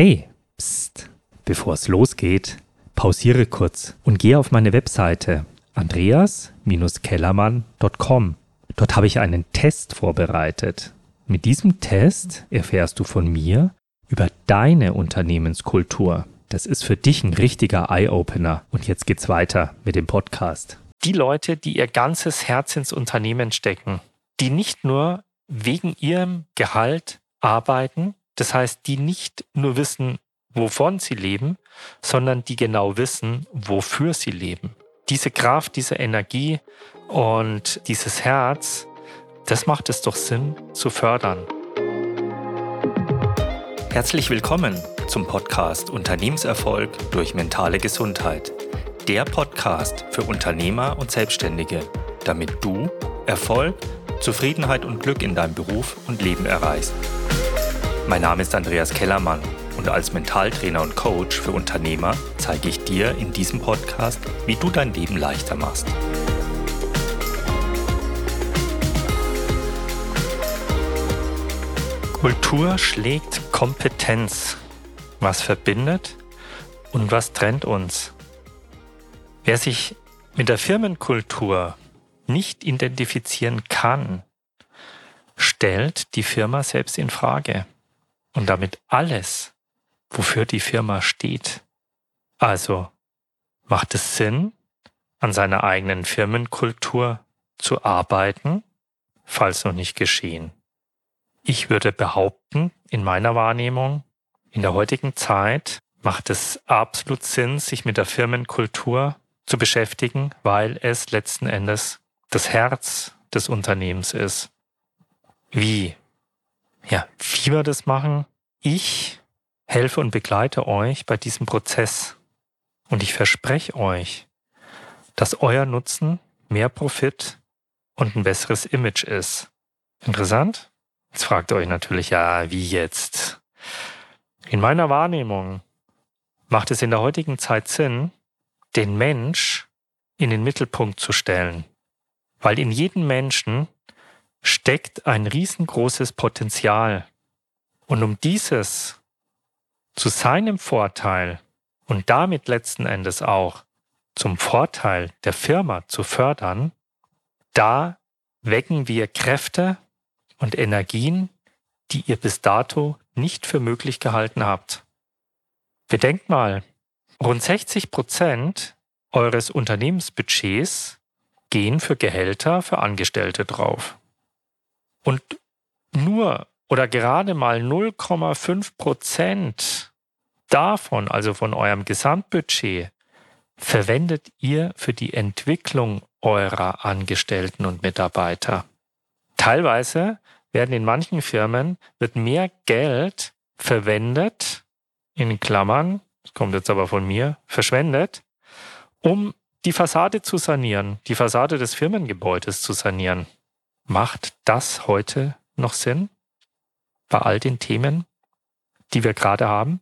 Hey, pst, bevor es losgeht, pausiere kurz und gehe auf meine Webseite andreas-kellermann.com. Dort habe ich einen Test vorbereitet. Mit diesem Test erfährst du von mir über deine Unternehmenskultur. Das ist für dich ein richtiger Eye-Opener. Und jetzt geht's weiter mit dem Podcast. Die Leute, die ihr ganzes Herz ins Unternehmen stecken, die nicht nur wegen ihrem Gehalt arbeiten, das heißt, die nicht nur wissen, wovon sie leben, sondern die genau wissen, wofür sie leben. Diese Kraft, diese Energie und dieses Herz, das macht es doch Sinn zu fördern. Herzlich willkommen zum Podcast Unternehmenserfolg durch mentale Gesundheit. Der Podcast für Unternehmer und Selbstständige, damit du Erfolg, Zufriedenheit und Glück in deinem Beruf und Leben erreichst. Mein Name ist Andreas Kellermann und als Mentaltrainer und Coach für Unternehmer zeige ich dir in diesem Podcast, wie du dein Leben leichter machst. Kultur schlägt Kompetenz. Was verbindet und was trennt uns? Wer sich mit der Firmenkultur nicht identifizieren kann, stellt die Firma selbst in Frage und damit alles, wofür die Firma steht. Also macht es Sinn, an seiner eigenen Firmenkultur zu arbeiten, falls noch nicht geschehen. Ich würde behaupten, in meiner Wahrnehmung, in der heutigen Zeit macht es absolut Sinn, sich mit der Firmenkultur zu beschäftigen, weil es letzten Endes das Herz des Unternehmens ist. Wie ja, wie wir das machen. Ich helfe und begleite euch bei diesem Prozess. Und ich verspreche euch, dass euer Nutzen mehr Profit und ein besseres Image ist. Interessant? Jetzt fragt ihr euch natürlich, ja, wie jetzt? In meiner Wahrnehmung macht es in der heutigen Zeit Sinn, den Mensch in den Mittelpunkt zu stellen. Weil in jedem Menschen steckt ein riesengroßes Potenzial. Und um dieses zu seinem Vorteil und damit letzten Endes auch zum Vorteil der Firma zu fördern, da wecken wir Kräfte und Energien, die ihr bis dato nicht für möglich gehalten habt. Bedenkt mal, rund 60 Prozent eures Unternehmensbudgets gehen für Gehälter für Angestellte drauf. Und nur oder gerade mal 0,5 Prozent davon, also von eurem Gesamtbudget, verwendet ihr für die Entwicklung eurer Angestellten und Mitarbeiter. Teilweise werden in manchen Firmen wird mehr Geld verwendet, in Klammern, das kommt jetzt aber von mir, verschwendet, um die Fassade zu sanieren, die Fassade des Firmengebäudes zu sanieren. Macht das heute noch Sinn? Bei all den Themen, die wir gerade haben,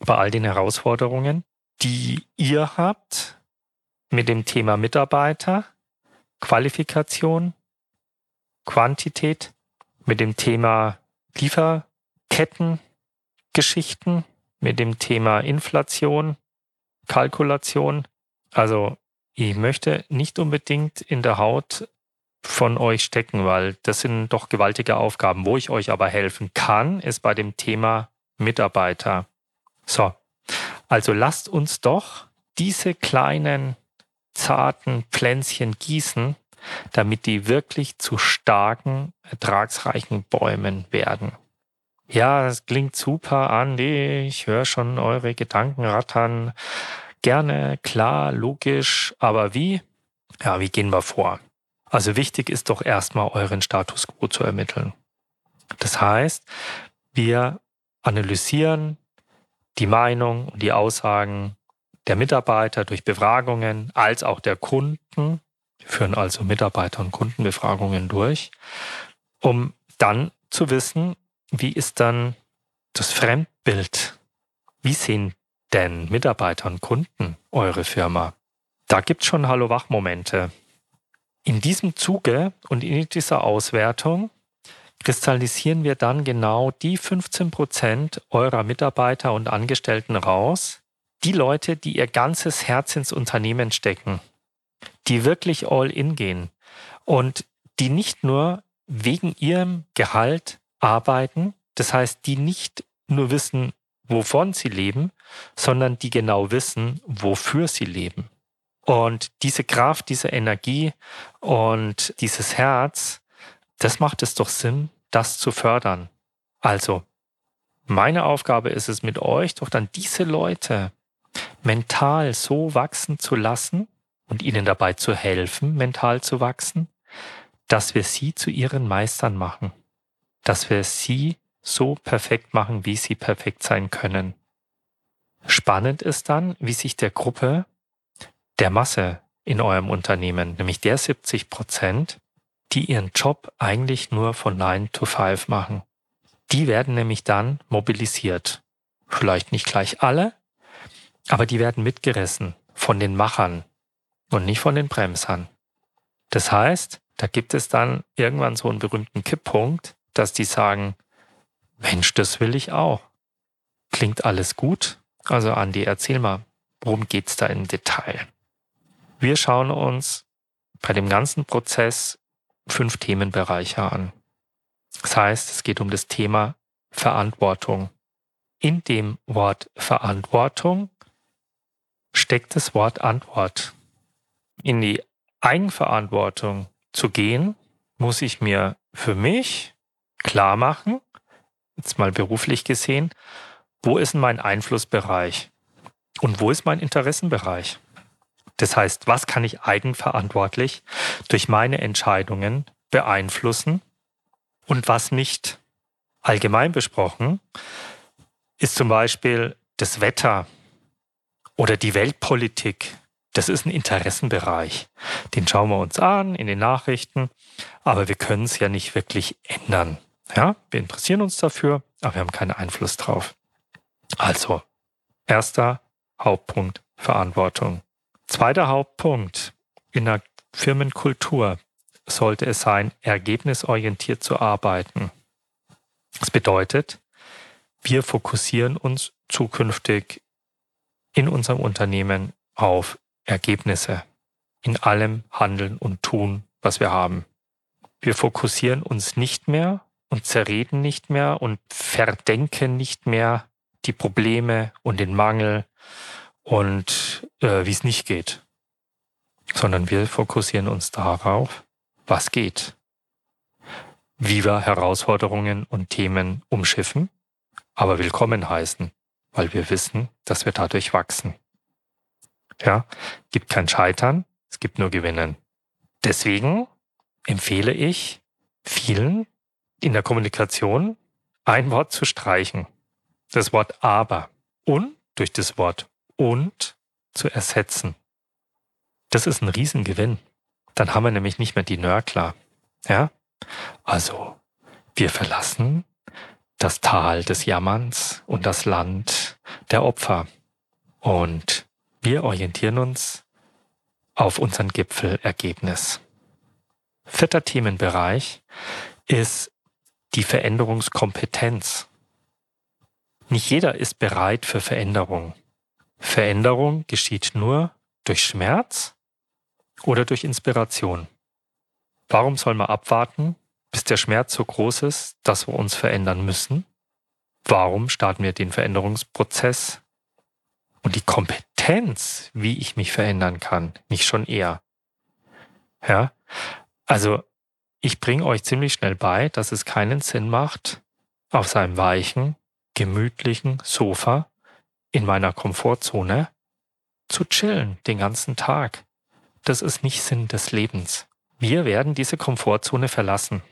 bei all den Herausforderungen, die ihr habt mit dem Thema Mitarbeiter, Qualifikation, Quantität, mit dem Thema Lieferketten, Geschichten, mit dem Thema Inflation, Kalkulation. Also ich möchte nicht unbedingt in der Haut von euch stecken, weil das sind doch gewaltige Aufgaben. Wo ich euch aber helfen kann, ist bei dem Thema Mitarbeiter. So, also lasst uns doch diese kleinen, zarten Pflänzchen gießen, damit die wirklich zu starken, ertragsreichen Bäumen werden. Ja, das klingt super, Andi. Ich höre schon eure Gedanken rattern. Gerne, klar, logisch. Aber wie? Ja, wie gehen wir vor? Also wichtig ist doch erstmal euren Status quo zu ermitteln. Das heißt, wir analysieren die Meinung und die Aussagen der Mitarbeiter durch Befragungen als auch der Kunden. Wir führen also Mitarbeiter- und Kundenbefragungen durch, um dann zu wissen, wie ist dann das Fremdbild? Wie sehen denn Mitarbeiter und Kunden eure Firma? Da gibt's schon Hallo-Wach-Momente. In diesem Zuge und in dieser Auswertung kristallisieren wir dann genau die 15 Prozent eurer Mitarbeiter und Angestellten raus, die Leute, die ihr ganzes Herz ins Unternehmen stecken, die wirklich all in gehen und die nicht nur wegen ihrem Gehalt arbeiten, das heißt, die nicht nur wissen, wovon sie leben, sondern die genau wissen, wofür sie leben. Und diese Kraft, diese Energie und dieses Herz, das macht es doch Sinn, das zu fördern. Also, meine Aufgabe ist es mit euch doch dann diese Leute mental so wachsen zu lassen und ihnen dabei zu helfen, mental zu wachsen, dass wir sie zu ihren Meistern machen, dass wir sie so perfekt machen, wie sie perfekt sein können. Spannend ist dann, wie sich der Gruppe der Masse in eurem Unternehmen, nämlich der 70 Prozent, die ihren Job eigentlich nur von 9 to 5 machen. Die werden nämlich dann mobilisiert. Vielleicht nicht gleich alle, aber die werden mitgerissen von den Machern und nicht von den Bremsern. Das heißt, da gibt es dann irgendwann so einen berühmten Kipppunkt, dass die sagen, Mensch, das will ich auch. Klingt alles gut? Also Andi, erzähl mal, worum geht's da im Detail? Wir schauen uns bei dem ganzen Prozess fünf Themenbereiche an. Das heißt, es geht um das Thema Verantwortung. In dem Wort Verantwortung steckt das Wort Antwort. In die Eigenverantwortung zu gehen, muss ich mir für mich klar machen, jetzt mal beruflich gesehen, wo ist mein Einflussbereich und wo ist mein Interessenbereich? Das heißt, was kann ich eigenverantwortlich durch meine Entscheidungen beeinflussen und was nicht? Allgemein besprochen ist zum Beispiel das Wetter oder die Weltpolitik. Das ist ein Interessenbereich. Den schauen wir uns an in den Nachrichten, aber wir können es ja nicht wirklich ändern. Ja, wir interessieren uns dafür, aber wir haben keinen Einfluss drauf. Also, erster Hauptpunkt Verantwortung. Zweiter Hauptpunkt in der Firmenkultur sollte es sein, ergebnisorientiert zu arbeiten. Das bedeutet, wir fokussieren uns zukünftig in unserem Unternehmen auf Ergebnisse in allem Handeln und Tun, was wir haben. Wir fokussieren uns nicht mehr und zerreden nicht mehr und verdenken nicht mehr die Probleme und den Mangel und äh, wie es nicht geht, sondern wir fokussieren uns darauf, was geht, wie wir Herausforderungen und Themen umschiffen, aber willkommen heißen, weil wir wissen, dass wir dadurch wachsen. Ja, gibt kein Scheitern, es gibt nur Gewinnen. Deswegen empfehle ich vielen, in der Kommunikation ein Wort zu streichen. Das Wort aber und durch das Wort und zu ersetzen. Das ist ein Riesengewinn. Dann haben wir nämlich nicht mehr die Nörgler. Ja? Also, wir verlassen das Tal des Jammerns und das Land der Opfer. Und wir orientieren uns auf unseren Gipfelergebnis. Vierter Themenbereich ist die Veränderungskompetenz. Nicht jeder ist bereit für Veränderung. Veränderung geschieht nur durch Schmerz oder durch Inspiration. Warum soll man abwarten, bis der Schmerz so groß ist, dass wir uns verändern müssen? Warum starten wir den Veränderungsprozess? Und die Kompetenz, wie ich mich verändern kann, nicht schon eher. Ja, also ich bringe euch ziemlich schnell bei, dass es keinen Sinn macht, auf seinem weichen, gemütlichen Sofa in meiner Komfortzone zu chillen den ganzen Tag. Das ist nicht Sinn des Lebens. Wir werden diese Komfortzone verlassen.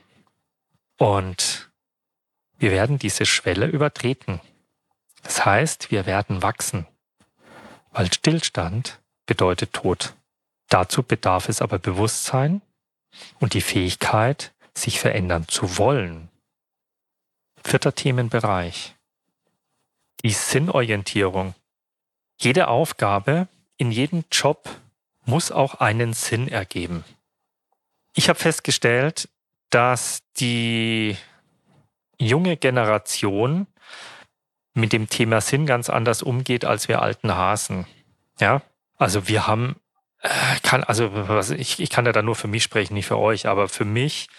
Und wir werden diese Schwelle übertreten. Das heißt, wir werden wachsen. Weil Stillstand bedeutet Tod. Dazu bedarf es aber Bewusstsein und die Fähigkeit, sich verändern zu wollen. Vierter Themenbereich. Die Sinnorientierung. Jede Aufgabe in jedem Job muss auch einen Sinn ergeben. Ich habe festgestellt, dass die junge Generation mit dem Thema Sinn ganz anders umgeht als wir alten Hasen. Ja, also wir haben, äh, kann, also ich, ich kann ja da nur für mich sprechen, nicht für euch, aber für mich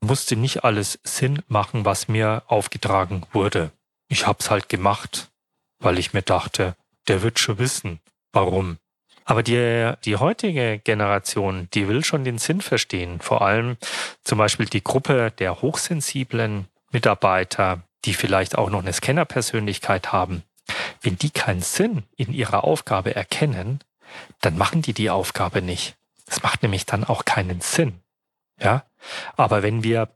musste nicht alles Sinn machen, was mir aufgetragen wurde. Ich hab's halt gemacht, weil ich mir dachte, der wird schon wissen, warum. Aber die, die heutige Generation, die will schon den Sinn verstehen. Vor allem zum Beispiel die Gruppe der hochsensiblen Mitarbeiter, die vielleicht auch noch eine Scannerpersönlichkeit haben. Wenn die keinen Sinn in ihrer Aufgabe erkennen, dann machen die die Aufgabe nicht. Das macht nämlich dann auch keinen Sinn. Ja? Aber wenn wir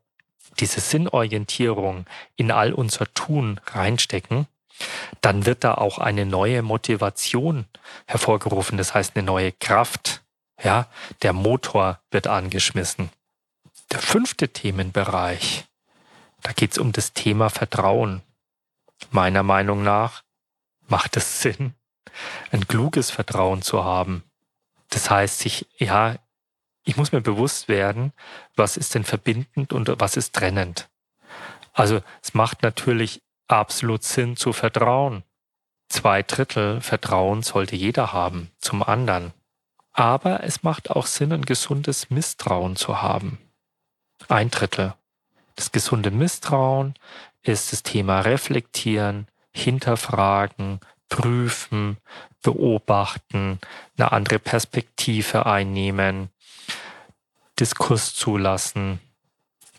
diese Sinnorientierung in all unser Tun reinstecken, dann wird da auch eine neue Motivation hervorgerufen, das heißt eine neue Kraft. Ja, der Motor wird angeschmissen. Der fünfte Themenbereich, da geht es um das Thema Vertrauen. Meiner Meinung nach macht es Sinn, ein kluges Vertrauen zu haben. Das heißt, sich, ja, ich muss mir bewusst werden, was ist denn verbindend und was ist trennend. Also es macht natürlich absolut Sinn zu vertrauen. Zwei Drittel Vertrauen sollte jeder haben zum anderen. Aber es macht auch Sinn, ein gesundes Misstrauen zu haben. Ein Drittel. Das gesunde Misstrauen ist das Thema Reflektieren, Hinterfragen, Prüfen, Beobachten, eine andere Perspektive einnehmen, Diskurs zulassen.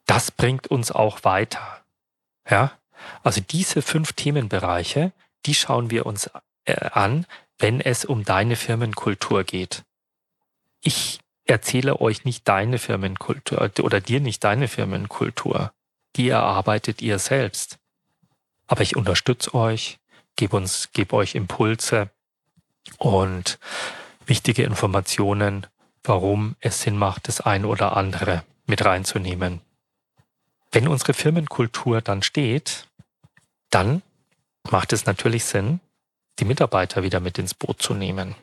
Das bringt uns auch weiter. Ja? Also diese fünf Themenbereiche, die schauen wir uns äh, an, wenn es um deine Firmenkultur geht. Ich erzähle euch nicht deine Firmenkultur oder dir nicht deine Firmenkultur. Die erarbeitet ihr selbst. Aber ich unterstütze euch, gebe uns, gebe euch Impulse und wichtige Informationen, warum es Sinn macht, das ein oder andere mit reinzunehmen. Wenn unsere Firmenkultur dann steht, dann macht es natürlich Sinn, die Mitarbeiter wieder mit ins Boot zu nehmen.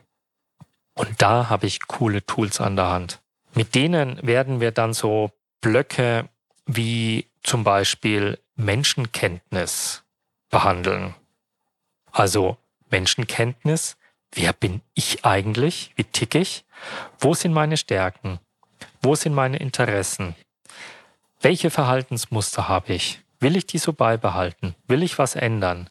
Und da habe ich coole Tools an der Hand. Mit denen werden wir dann so Blöcke wie zum Beispiel Menschenkenntnis behandeln. Also Menschenkenntnis, wer bin ich eigentlich? Wie tick ich? Wo sind meine Stärken? Wo sind meine Interessen? Welche Verhaltensmuster habe ich? Will ich die so beibehalten? Will ich was ändern?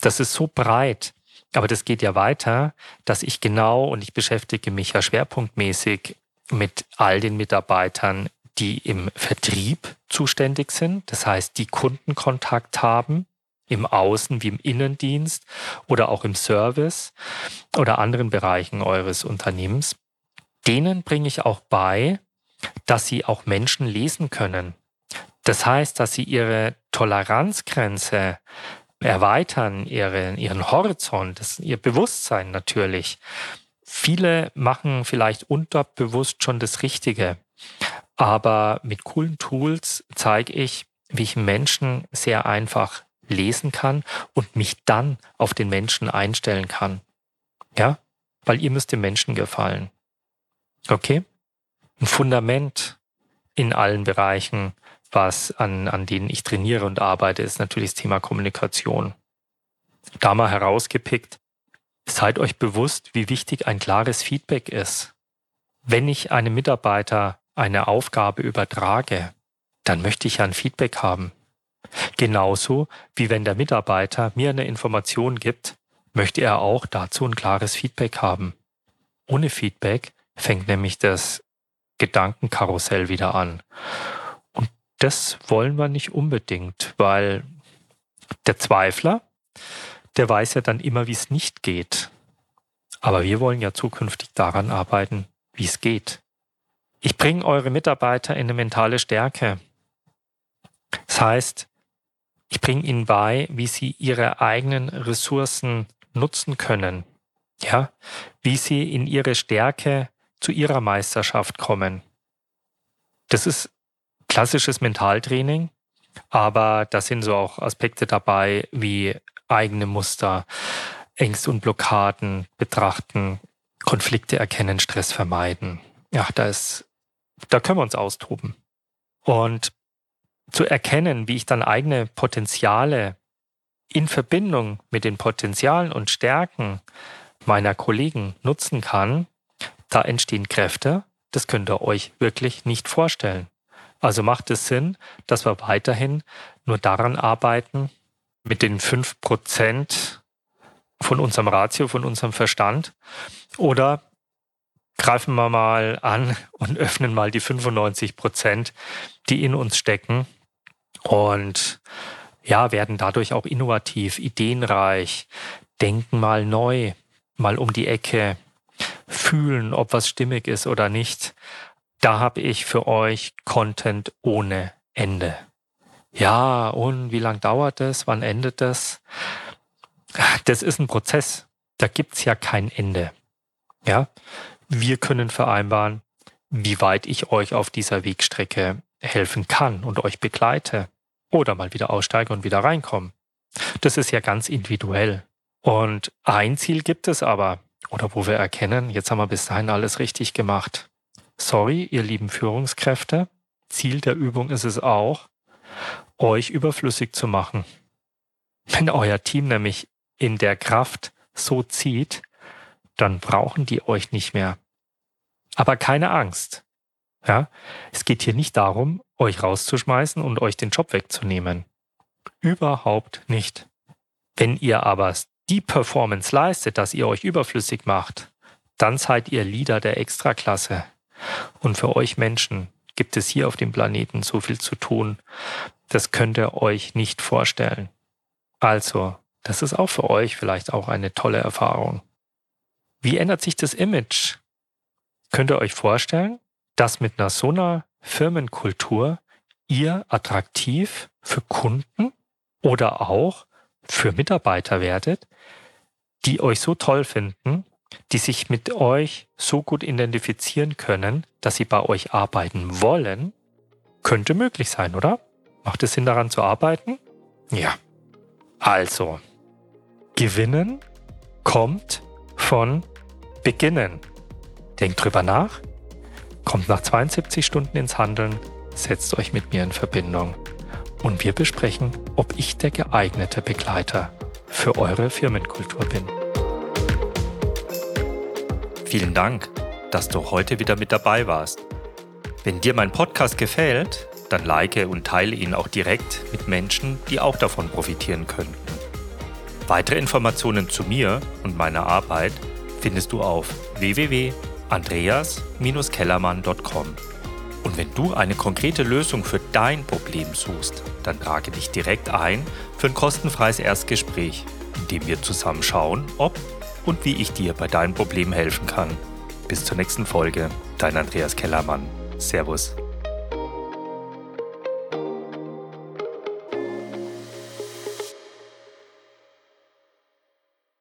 Das ist so breit. Aber das geht ja weiter, dass ich genau, und ich beschäftige mich ja schwerpunktmäßig mit all den Mitarbeitern, die im Vertrieb zuständig sind, das heißt, die Kundenkontakt haben, im Außen wie im Innendienst oder auch im Service oder anderen Bereichen eures Unternehmens. Denen bringe ich auch bei, dass sie auch Menschen lesen können. Das heißt, dass sie ihre Toleranzgrenze erweitern, ihre, ihren Horizont, das, ihr Bewusstsein natürlich. Viele machen vielleicht unterbewusst schon das Richtige, aber mit coolen Tools zeige ich, wie ich Menschen sehr einfach lesen kann und mich dann auf den Menschen einstellen kann. Ja, weil ihr müsst dem Menschen gefallen. Okay? Ein Fundament in allen Bereichen was an, an denen ich trainiere und arbeite, ist natürlich das Thema Kommunikation. Da mal herausgepickt, seid euch bewusst, wie wichtig ein klares Feedback ist. Wenn ich einem Mitarbeiter eine Aufgabe übertrage, dann möchte ich ja ein Feedback haben. Genauso wie wenn der Mitarbeiter mir eine Information gibt, möchte er auch dazu ein klares Feedback haben. Ohne Feedback fängt nämlich das Gedankenkarussell wieder an das wollen wir nicht unbedingt, weil der Zweifler, der weiß ja dann immer, wie es nicht geht. Aber wir wollen ja zukünftig daran arbeiten, wie es geht. Ich bringe eure Mitarbeiter in eine mentale Stärke. Das heißt, ich bringe ihnen bei, wie sie ihre eigenen Ressourcen nutzen können. Ja, wie sie in ihre Stärke zu ihrer Meisterschaft kommen. Das ist klassisches Mentaltraining, aber da sind so auch Aspekte dabei wie eigene Muster, Ängste und Blockaden betrachten, Konflikte erkennen, Stress vermeiden. Ja, da ist, da können wir uns austoben. Und zu erkennen, wie ich dann eigene Potenziale in Verbindung mit den Potenzialen und Stärken meiner Kollegen nutzen kann, da entstehen Kräfte, das könnt ihr euch wirklich nicht vorstellen. Also macht es Sinn, dass wir weiterhin nur daran arbeiten, mit den fünf Prozent von unserem Ratio, von unserem Verstand? Oder greifen wir mal an und öffnen mal die 95 Prozent, die in uns stecken und ja, werden dadurch auch innovativ, ideenreich, denken mal neu, mal um die Ecke, fühlen, ob was stimmig ist oder nicht. Da habe ich für euch Content ohne Ende. Ja, und wie lang dauert es? Wann endet das? Das ist ein Prozess. Da gibt's ja kein Ende. Ja, wir können vereinbaren, wie weit ich euch auf dieser Wegstrecke helfen kann und euch begleite oder mal wieder aussteige und wieder reinkomme. Das ist ja ganz individuell. Und ein Ziel gibt es aber, oder wo wir erkennen, jetzt haben wir bis dahin alles richtig gemacht. Sorry, ihr lieben Führungskräfte, Ziel der Übung ist es auch, euch überflüssig zu machen. Wenn euer Team nämlich in der Kraft so zieht, dann brauchen die euch nicht mehr. Aber keine Angst. Ja, es geht hier nicht darum, euch rauszuschmeißen und euch den Job wegzunehmen. Überhaupt nicht. Wenn ihr aber die Performance leistet, dass ihr euch überflüssig macht, dann seid ihr Leader der Extraklasse. Und für euch Menschen gibt es hier auf dem Planeten so viel zu tun, das könnt ihr euch nicht vorstellen. Also, das ist auch für euch vielleicht auch eine tolle Erfahrung. Wie ändert sich das Image? Könnt ihr euch vorstellen, dass mit einer so einer Firmenkultur ihr attraktiv für Kunden oder auch für Mitarbeiter werdet, die euch so toll finden, die sich mit euch so gut identifizieren können, dass sie bei euch arbeiten wollen, könnte möglich sein, oder? Macht es Sinn daran zu arbeiten? Ja. Also, gewinnen kommt von beginnen. Denkt drüber nach, kommt nach 72 Stunden ins Handeln, setzt euch mit mir in Verbindung und wir besprechen, ob ich der geeignete Begleiter für eure Firmenkultur bin. Vielen Dank, dass du heute wieder mit dabei warst. Wenn dir mein Podcast gefällt, dann like und teile ihn auch direkt mit Menschen, die auch davon profitieren könnten. Weitere Informationen zu mir und meiner Arbeit findest du auf www.andreas-kellermann.com. Und wenn du eine konkrete Lösung für dein Problem suchst, dann trage dich direkt ein für ein kostenfreies Erstgespräch, in dem wir zusammen schauen, ob und wie ich dir bei deinem Problem helfen kann. Bis zur nächsten Folge, dein Andreas Kellermann. Servus.